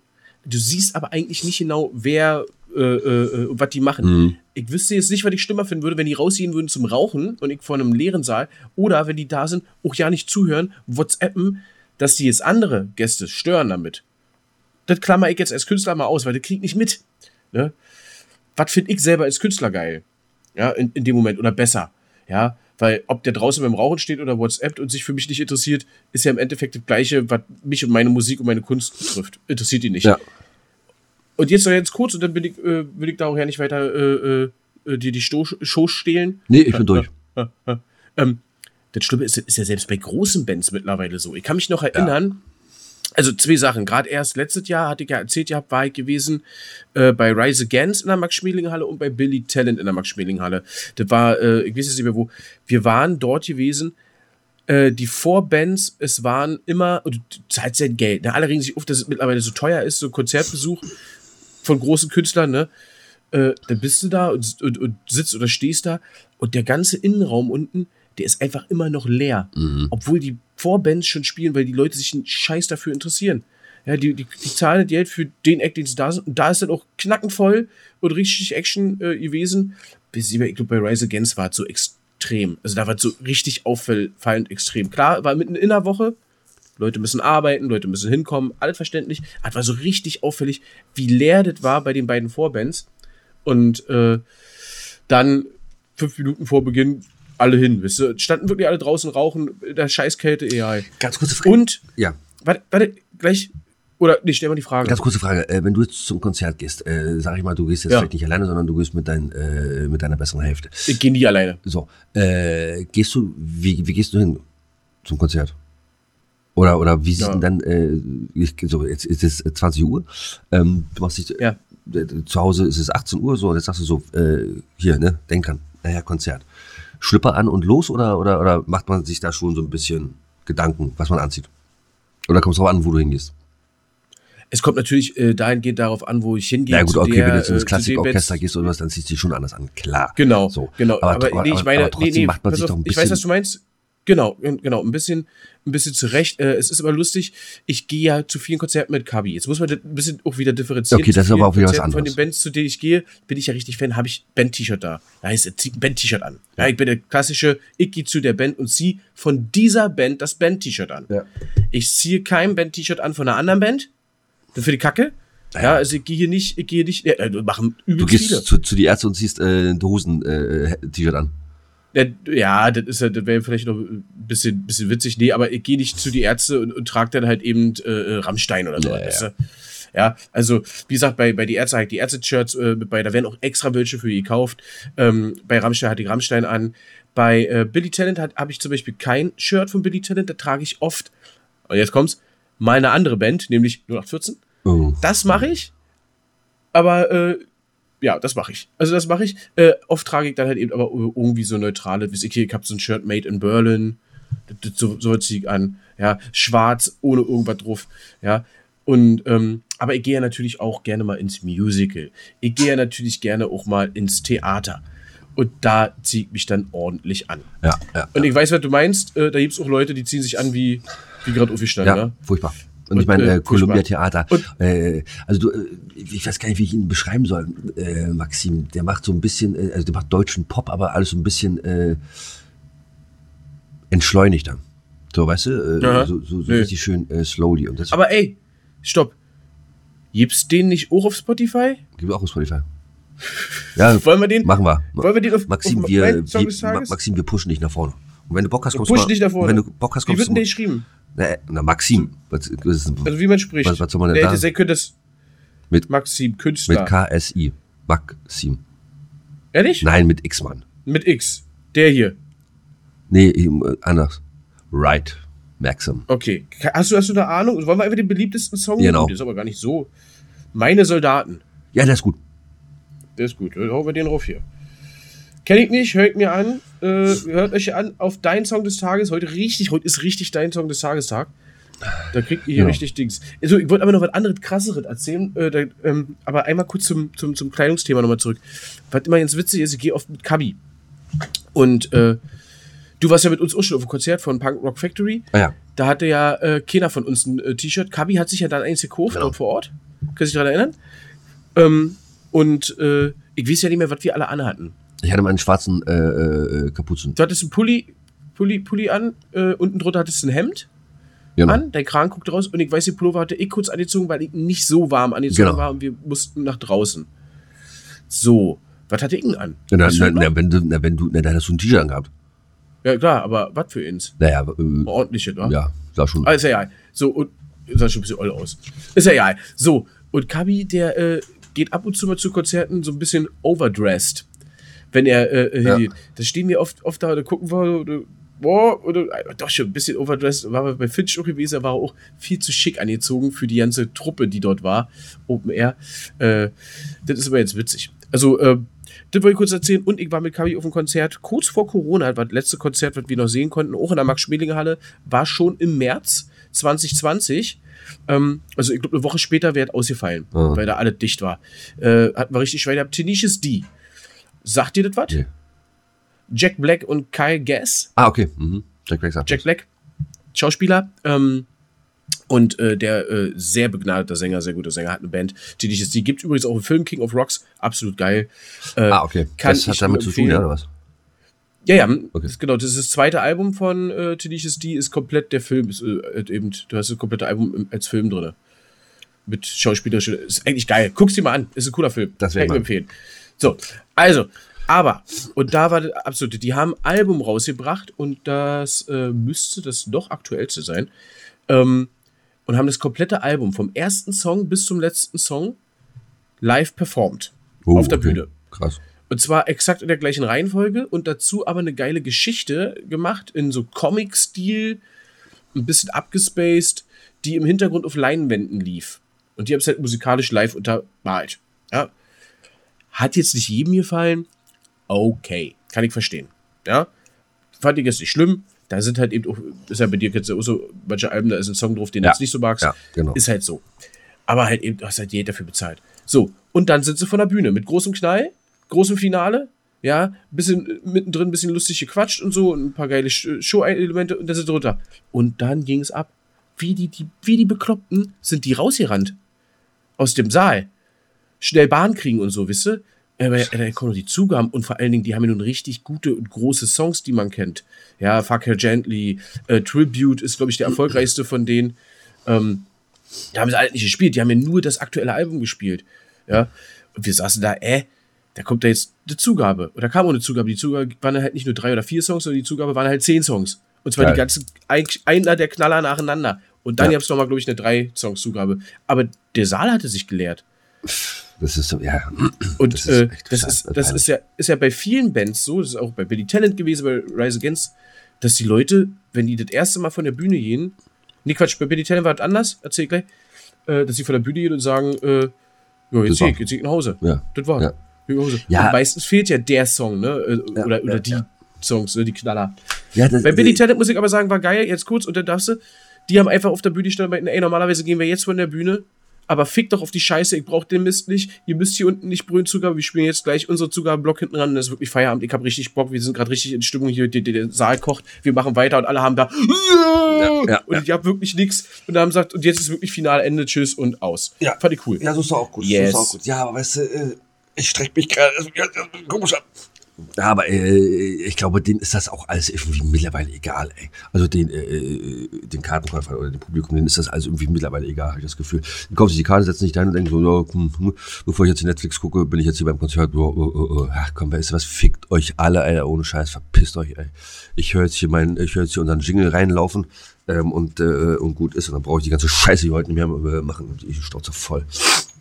du siehst aber eigentlich nicht genau, wer äh, äh, und was die machen. Mhm. Ich wüsste jetzt nicht, was ich schlimmer finden würde, wenn die rausgehen würden zum Rauchen und ich vor einem leeren Saal oder wenn die da sind, auch ja nicht zuhören, WhatsAppen, dass die jetzt andere Gäste stören damit. Das klammer ich jetzt als Künstler mal aus, weil das kriegt nicht mit. Ne? was finde ich selber als Künstler geil? Ja, in, in dem Moment oder besser. Ja, weil ob der draußen beim Rauchen steht oder WhatsApp und sich für mich nicht interessiert, ist ja im Endeffekt das Gleiche, was mich und meine Musik und meine Kunst betrifft. Interessiert ihn nicht. Ja. Und jetzt noch jetzt kurz und dann bin ich, äh, will ich da auch ja nicht weiter äh, äh, dir die Sto Show stehlen. Nee, ich bin durch. Ähm, das Schlimme ist, ist ja selbst bei großen Bands mittlerweile so. Ich kann mich noch erinnern, also zwei Sachen. Gerade erst letztes Jahr, hatte ich ja erzählt gehabt, war ich gewesen äh, bei Rise Against in der Max-Schmeling-Halle und bei Billy Talent in der Max-Schmeling-Halle. Das war, äh, ich weiß jetzt nicht mehr wo. Wir waren dort gewesen. Äh, die Vorbands, es waren immer, du zahlst ja Geld. Ne? Alle regen sich auf, dass es mittlerweile so teuer ist, so Konzertbesuch von großen Künstlern, ne? Äh, dann bist du da und, und, und sitzt oder stehst da und der ganze Innenraum unten, der ist einfach immer noch leer. Obwohl die Vorbands schon spielen, weil die Leute sich einen Scheiß dafür interessieren. Ja, die, die, die zahlen Geld für den Act, den sie da sind. Und da ist dann auch knackenvoll und richtig Action äh, gewesen. Bis, ich glaube, bei Rise Against war es so extrem. Also da war es so richtig auffallend extrem. Klar, war mitten in der Woche. Leute müssen arbeiten, Leute müssen hinkommen, alles verständlich. Aber es war so richtig auffällig, wie leer das war bei den beiden Vorbands. Und äh, dann fünf Minuten vor Beginn alle hin, wisst ihr? Standen wirklich alle draußen rauchen, in der Scheißkälte, egal. Ganz kurze Frage. Und, Ja, warte, warte, gleich, oder, nee, stell mal die Frage. ganz kurze Frage. Äh, wenn du jetzt zum Konzert gehst, äh, sag ich mal, du gehst jetzt Ja. vielleicht nicht alleine, sondern du gehst mit, dein, äh, mit deiner besseren Hälfte. Ich gehe nie alleine. So, äh, gehst du, wie, wie gehst du hin zum Konzert? Oder, oder wie sieht Ja. denn dann, äh, ich, so, jetzt ist es 20 Uhr, ähm, du machst dich, Ja. äh, zu Hause ist es 18 Uhr, so, und jetzt sagst du so, äh, hier, ne, denk dran, naja, Konzert. Schlüpper an und los oder, oder, oder macht man sich da schon so ein bisschen Gedanken, was man anzieht? Oder kommt es drauf an, wo du hingehst? Es kommt natürlich äh, dahingehend darauf an, wo ich hingehe. Na gut, okay, der, wenn du jetzt äh, ins den Klassikorchester gehst oder was, dann ziehst du dich schon anders an, klar. Genau, So. genau. Aber, Aber, aber, nee, ich meine, aber trotzdem nee, nee, macht man sich auf, doch ein ich weiß, bisschen, was du meinst. Genau, genau, ein bisschen, ein bisschen zurecht. Äh, es ist aber lustig, ich gehe ja zu vielen Konzerten mit Kabi. Jetzt muss man das ein bisschen auch wieder differenzieren. Okay, das ist aber auch wieder was Konzerten Von anderes. den Bands, zu denen ich gehe, bin ich ja richtig Fan, habe ich Band-T-Shirt da. Da heißt, er zieht ein Band-T-Shirt an. Ja, ich bin der klassische, ich gehe zu der Band und ziehe von dieser Band das Band-T-Shirt an. Ja. Ich ziehe kein Band-T-Shirt an von einer anderen Band. Das für die Kacke. Ja, also ich gehe hier nicht, ich gehe nicht, äh, machen Du übelst gehst viele. zu, zu die Ärzte und ziehst äh, ein Hosen-T-Shirt an. Ja, ja, das ist ja, das wäre vielleicht noch ein bisschen, bisschen witzig. Nee, aber ich gehe nicht zu die Ärzte und, und trage dann halt eben äh, Rammstein oder so. Ja, weißt ja. du? ja, also wie gesagt, bei, bei die Ärzte halt die Ärzte-Shirts äh, bei, da werden auch extra welche für die gekauft. Ähm, bei Rammstein hatte ich Rammstein an. Bei äh, Billy Talent habe ich zum Beispiel kein Shirt von Billy Talent, da trage ich oft, und jetzt kommt's, mal eine andere Band, nämlich 0814. Oh. Das mache ich. Aber äh, ja, das mache ich. Also das mache ich. Äh, oft trage ich dann halt eben aber irgendwie so neutrale, wie ich, ich habe so ein Shirt made in Berlin. So, so ziehe ich an. Ja, schwarz, ohne irgendwas drauf. Ja. Und, ähm, aber ich gehe ja natürlich auch gerne mal ins Musical. Ich gehe ja natürlich gerne auch mal ins Theater. Und da ziehe ich mich dann ordentlich an. Ja, ja. Und ich weiß, was du meinst. Äh, da gibt es auch Leute, die ziehen sich an wie, wie gerade aufgestanden. Ja, ne? furchtbar. Und, ich meine, äh, äh, Columbia Theater, äh, also du, äh, ich weiß gar nicht, wie ich ihn beschreiben soll, äh, Maxim. Der macht so ein bisschen, äh, also der macht deutschen Pop, aber alles so ein bisschen äh, entschleunigter. So, weißt du, äh, so, so, so richtig schön äh, slowly. Und das Aber ey, stopp. Gibt's den nicht auch auf Spotify? gibt es auch auf Spotify. Ja, Wollen wir den? machen wir. Wollen wir den auf, Maxim, auf wir, wir? Maxim, wir pushen dich nach vorne. Und wenn du Bock hast, kommst du dich nach vorne. Wenn du Bock hast, Wie kommst wird du denn der mal. geschrieben? Na, na, Maxim. Was, was Also wie man spricht. Was- was soll man denn der, da? das Mit- Maxim, Künstler. mit KSI. Maxim. Ehrlich? Nein, mit X, Mann. Mit X. Der hier. Nee, äh, anders. Right. Maxim. Okay. Hast du, hast du eine Ahnung? Wollen wir einfach den beliebtesten Song Genau. Der ist aber gar nicht so. Meine Soldaten. Ja, der ist gut. Der ist gut. Dann hauen wir den rauf hier. Kenn ich nicht, hört mir an. Äh, hört euch an auf deinen Song des Tages. Heute richtig, heute ist richtig dein Song des Tagestag. Da kriegt ihr hier Genau. richtig Dings. Also, ich wollte aber noch was anderes, krasseres erzählen. Äh, da, ähm, aber einmal kurz zum, zum, zum Kleidungsthema nochmal zurück. Was immer ganz witzig ist, ich gehe oft mit Kabi. Und äh, du warst ja mit uns auch schon auf dem Konzert von Punk Rock Factory. Ah, ja. Da hatte ja äh, keiner von uns ein äh, T-Shirt. Kabi hat sich ja dann eins gekauft Genau. dort vor Ort. Kannst du dich daran erinnern? Ähm, und äh, ich weiß ja nicht mehr, was wir alle anhatten. Ich hatte meinen schwarzen äh, äh, Kapuzen. Du hattest einen Pulli, Pulli, Pulli an, äh, unten drunter hattest du ein Hemd Genau. an, dein Kragen guckte raus und ich weiß, die Pullover hatte ich kurz angezogen, weil ich nicht so warm angezogen Genau. war und wir mussten nach draußen. So, was hatte ich denn an? Na, na, na, wenn du, na, wenn du, na, da hast du ein T-Shirt angehabt. ja klar, aber was für ins? Naja, äh, Ordentliches, wa? ja, sah schon. Ah, ist ja egal. So, und sah schon ein bisschen oll aus. Ist ja egal. So, und Kabi, der äh, geht ab und zu mal zu Konzerten so ein bisschen overdressed. Wenn er äh, äh, Ja. hingeht. Da stehen wir oft, oft da, da gucken wir, oder, boah, oder, äh, doch schon ein bisschen overdressed. War bei Finch auch gewesen, er war auch viel zu schick angezogen für die ganze Truppe, die dort war. Open Air. Äh, das ist aber jetzt witzig. Also, äh, das wollte ich kurz erzählen. Und ich war mit Kabi auf einem Konzert kurz vor Corona. Das war das letzte Konzert, was wir noch sehen konnten, auch in der Max-Schmeling-Halle. War schon im März 2020. Ähm, also, ich glaube, eine Woche später wäre es ausgefallen, Ah. weil da alles dicht war. Äh, hatten wir richtig schwer gehabt. Tenacious D. Sagt dir das was? Nee. Jack Black und Kyle Gass. Ah, okay. Mhm. Jack Black sagt Jack. Black, Schauspieler. Ähm, und äh, der äh, sehr begnadeter Sänger, sehr guter Sänger, hat eine Band. Tenacious D gibt übrigens auch einen Film, King of Rocks. Absolut geil. Äh, Ah, okay. kann das hat damit zu tun, ja, oder was? Ja, ja, Okay. das, genau. Das ist das zweite Album von äh, Tenacious D, ist komplett der Film. Ist, äh, eben, du hast das komplette Album im, als Film drin. Mit schauspielerischen. Ist eigentlich geil. Guck's dir mal an. Ist ein cooler Film. Das Kann ich empfehlen. So, also, aber, und da war das absolute, die haben ein Album rausgebracht und das äh, müsste das noch aktuellste sein. Ähm, und haben das komplette Album vom ersten Song bis zum letzten Song live performt. Oh, auf der okay. Bühne. Krass. Und zwar exakt in der gleichen Reihenfolge und dazu aber eine geile Geschichte gemacht in so Comic-Stil, ein bisschen abgespaced, die im Hintergrund auf Leinwänden lief. Und die haben es halt musikalisch live untermalt. Ja. Hat jetzt nicht jedem gefallen. Okay, kann ich verstehen. Ja. Fand ich jetzt nicht schlimm. Da sind halt eben auch, ist ja bei dir jetzt so, manche Alben, da ist ein Song drauf, den du Ja. jetzt nicht so magst. Ja, genau. Ist halt so. Aber halt eben, du hast halt Geld dafür bezahlt. So, und dann sind sie von der Bühne mit großem Knall, großem Finale, ja, ein bisschen äh, mittendrin ein bisschen lustig gequatscht und so, und ein paar geile Sh- Show-Elemente und dann sind sie runter. Und dann ging es ab. Wie die, die, wie die Bekloppten sind die rausgerannt. Aus dem Saal. Schnell Bahn kriegen und so, wisst ihr? Aber äh, da kommen noch die Zugaben und vor allen Dingen, die haben ja nun richtig gute und große Songs, die man kennt. Ja, Fuck Her Gently, äh, Tribute ist, glaube ich, der erfolgreichste von denen. Ähm, da haben sie alle nicht gespielt, die haben ja nur das aktuelle Album gespielt. Ja, und wir saßen da, äh, da kommt da jetzt eine Zugabe. Oder kam auch eine Zugabe. Die Zugabe waren halt nicht nur drei oder vier Songs, sondern die Zugabe waren halt zehn Songs. Und zwar Geil. die ganzen, eigentlich einer der Knaller nacheinander. Und dann Ja. gab es nochmal, glaube ich, eine drei Songs Zugabe. Aber der Saal hatte sich geleert. Das ist so, ja. Und Das ist äh, das, ist, das ist, ja, ist ja bei vielen Bands so, das ist auch bei Billy Talent gewesen, bei Rise Against, dass die Leute, wenn die das erste Mal von der Bühne gehen, Nee, Quatsch, bei Billy Talent war das anders, erzähl ich gleich. Äh, dass sie von der Bühne gehen und sagen, äh, ja, jetzt ich, jetzt ich nach Hause. Ja. Das war. Ja. Ja. Und meistens fehlt ja der Song, ne? Äh, Ja, Oder, oder ja, die. Songs, ne? Die Knaller. Ja, das, Bei Billy Talent muss ich aber sagen, war geil, jetzt kurz, und dann darfst du, die haben einfach auf der Bühne gestanden und meinten, ey, normalerweise gehen wir jetzt von der Bühne, aber fick doch auf die Scheiße, ich brauch den Mist nicht, ihr müsst hier unten nicht brüllen Zugabe, wir spielen jetzt gleich unsere Zugabeblock hinten ran, das ist wirklich Feierabend, ich hab richtig Bock, wir sind gerade richtig in Stimmung hier, der, der, Saal kocht, wir machen weiter und alle haben da, Ja, ja, und ich hab wirklich nichts und haben gesagt, und jetzt ist wirklich Finalende, tschüss und aus. Ja. Fand ich cool. Ja, so ist auch gut. Yes. So ist auch gut. Ja, aber weißt du, äh, ich strecke mich gerade ja, ja, komisch ab. Ja, aber äh, ich glaube, denen ist das auch alles irgendwie mittlerweile egal, ey. Also den, äh, den Kartenkäufern oder dem Publikum, denen ist das alles irgendwie mittlerweile egal, habe ich das Gefühl. Die kaufen sich die Karte, setzen sich da und denken so, ja, hm, hm, bevor ich jetzt die Netflix gucke, bin ich jetzt hier beim Konzert. Oh, oh, oh. Ach komm, weißt du was, fickt euch alle, Alter, ohne Scheiß, verpisst euch, ey. Ich höre jetzt hier meinen, ich höre jetzt hier unseren Jingle reinlaufen ähm, und, äh, und gut ist. Und dann brauche ich die ganze Scheiße, die wir heute nicht mehr äh, machen. Ich stauze voll.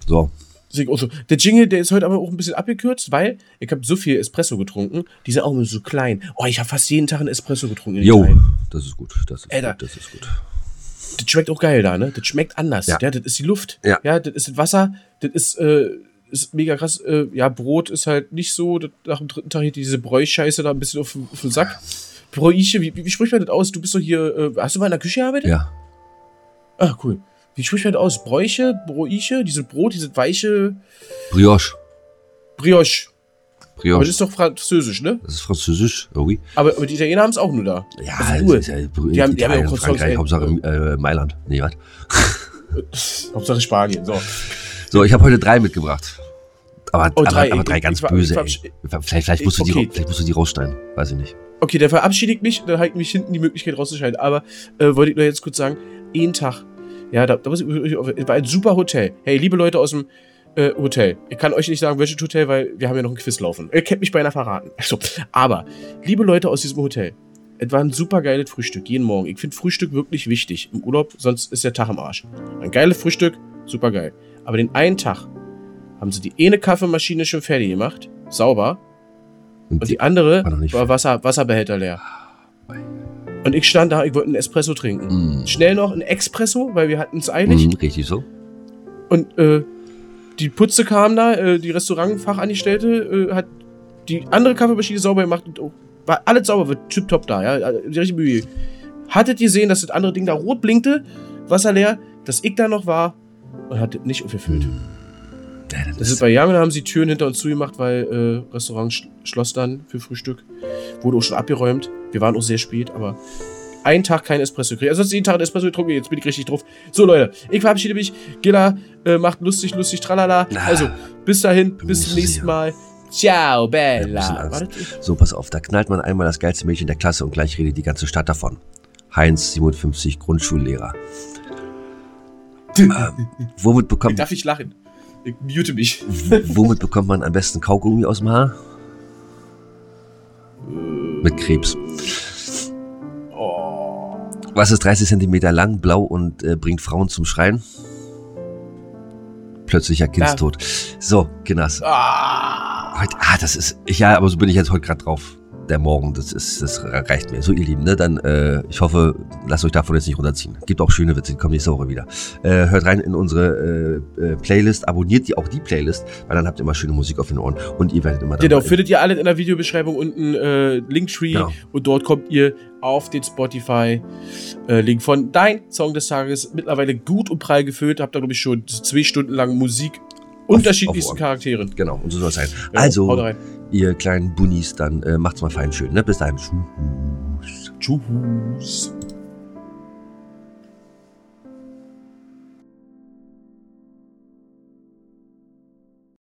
So. Sehe ich auch so. Der Jingle, der ist heute aber auch ein bisschen abgekürzt, weil ich habe so viel Espresso getrunken, die sind auch immer so klein. Oh, ich habe fast jeden Tag einen Espresso getrunken. Jo, das ist gut. Das ist Alter. gut. Das ist gut. Das schmeckt auch geil da, ne? Das schmeckt anders. Ja, Ja. das ist die Luft. Ja. das ist das Wasser. Das ist, äh, ist mega krass. Äh, ja, Brot ist halt nicht so. Das, nach dem dritten Tag hier diese Bräuchscheiße da ein bisschen auf, den- auf den Sack. Bräuche, wie, wie, wie spricht man das aus? Du bist doch hier. Äh, hast du mal in der Küche gearbeitet? Ja. Ah, cool. Wie spricht man das aus? Bräuche, Bräuche, diese Brot, diese weiche Brioche. Brioche. Aber Brioche. das ist doch französisch, ne? Das ist französisch, oui. Aber, aber die Italiener haben es auch nur da. Ja, Also das nur. ist ja Die haben- die haben ja auch Frankreich. Hauptsache äh, Mailand. Nee, was? Hauptsache Spanien. So. So, ich habe heute drei mitgebracht. Aber, Oh, aber, drei. aber drei Ich- ganz ich böse, ich. Vielleicht, vielleicht, musst du die, Okay. ra- vielleicht musst du die rausschneiden. Weiß ich nicht. Okay, dann verabschiede ich mich, dann halte ich mich hinten die Möglichkeit rauszuschneiden. Aber äh, wollte ich nur jetzt kurz sagen, einen Tag. Ja, da, da muss ich, es war ein super Hotel. Hey, liebe Leute aus dem äh, Hotel. Ich kann euch nicht sagen, welches Hotel, weil wir haben ja noch ein Quiz laufen. Ihr kennt mich beinahe verraten. Also, aber, liebe Leute aus diesem Hotel, es war ein super geiles Frühstück, jeden Morgen. Ich finde Frühstück wirklich wichtig im Urlaub, sonst ist der Tag am Arsch. Ein geiles Frühstück, super geil. Aber den einen Tag haben sie die eine Kaffeemaschine schon fertig gemacht, sauber, und die andere war war Wasser, Wasserbehälter leer. Und ich stand da, ich wollte einen Espresso trinken. Mm. Schnell noch ein Espresso, weil wir hatten es eilig. Mm, richtig so. Und äh, die Putze kam da, äh, die Restaurantfachangestellte äh, hat die andere Kaffeemaschine sauber gemacht und oh, war alles sauber, wird tipptopp da, ja, also, die richtige Mühe. Hattet ihr gesehen, dass das andere Ding da rot blinkte, Wasser leer, dass ich da noch war und hat das nicht aufgefüllt. Ja, das ist bei Yamen, haben sie Türen hinter uns zugemacht, weil äh, Restaurant sch schloss dann für Frühstück. Wurde auch schon abgeräumt. Wir waren auch sehr spät, aber einen Tag kein Espresso gekriegt. Also jeden Tag ein Espresso getrunken, jetzt bin ich richtig drauf. So Leute, ich verabschiede mich. Gilla äh, macht lustig, lustig, tralala. Na, Also, bis dahin, bis zum nächsten. Mal. Ciao, Bella. So, pass auf, da knallt man einmal das geilste Mädchen der Klasse und gleich redet die ganze Stadt davon. Heinz, 57, Grundschullehrer. ähm, womit, bekommt, darf ich lachen? Ich mute mich. womit bekommt man am besten Kaugummi aus dem Haar? Mit Krebs. Oh. Was ist 30 Zentimeter lang, blau und äh, bringt Frauen zum Schreien? Plötzlicher Kindstod. So, Kinders. Ah. Heute, ah, das ist, ja, aber so bin ich jetzt heute gerade drauf. Der Morgen, das ist, das reicht mir. So, ihr Lieben, ne, dann, äh, ich hoffe, lasst euch davon jetzt nicht runterziehen. Gibt auch schöne Witze, die kommen nächste Woche wieder. Äh, hört rein in unsere äh, äh, Playlist, abonniert die auch die Playlist, weil dann habt ihr immer schöne Musik auf den Ohren und ihr werdet immer Genau, dabei. findet ihr alle in der Videobeschreibung unten äh, Linktree Genau. und dort kommt ihr auf den Spotify-Link von Dein Song des Tages. Mittlerweile gut und prall gefüllt. Habt da, glaube ich, schon zwei Stunden lang Musik. Unterschiedlichsten auf Ohren. Charakteren. Genau, und so soll es sein. Ja, also, ihr kleinen Bunnies, dann äh, macht's mal fein schön. Ne? Bis dahin. Tschüss. Tschüss.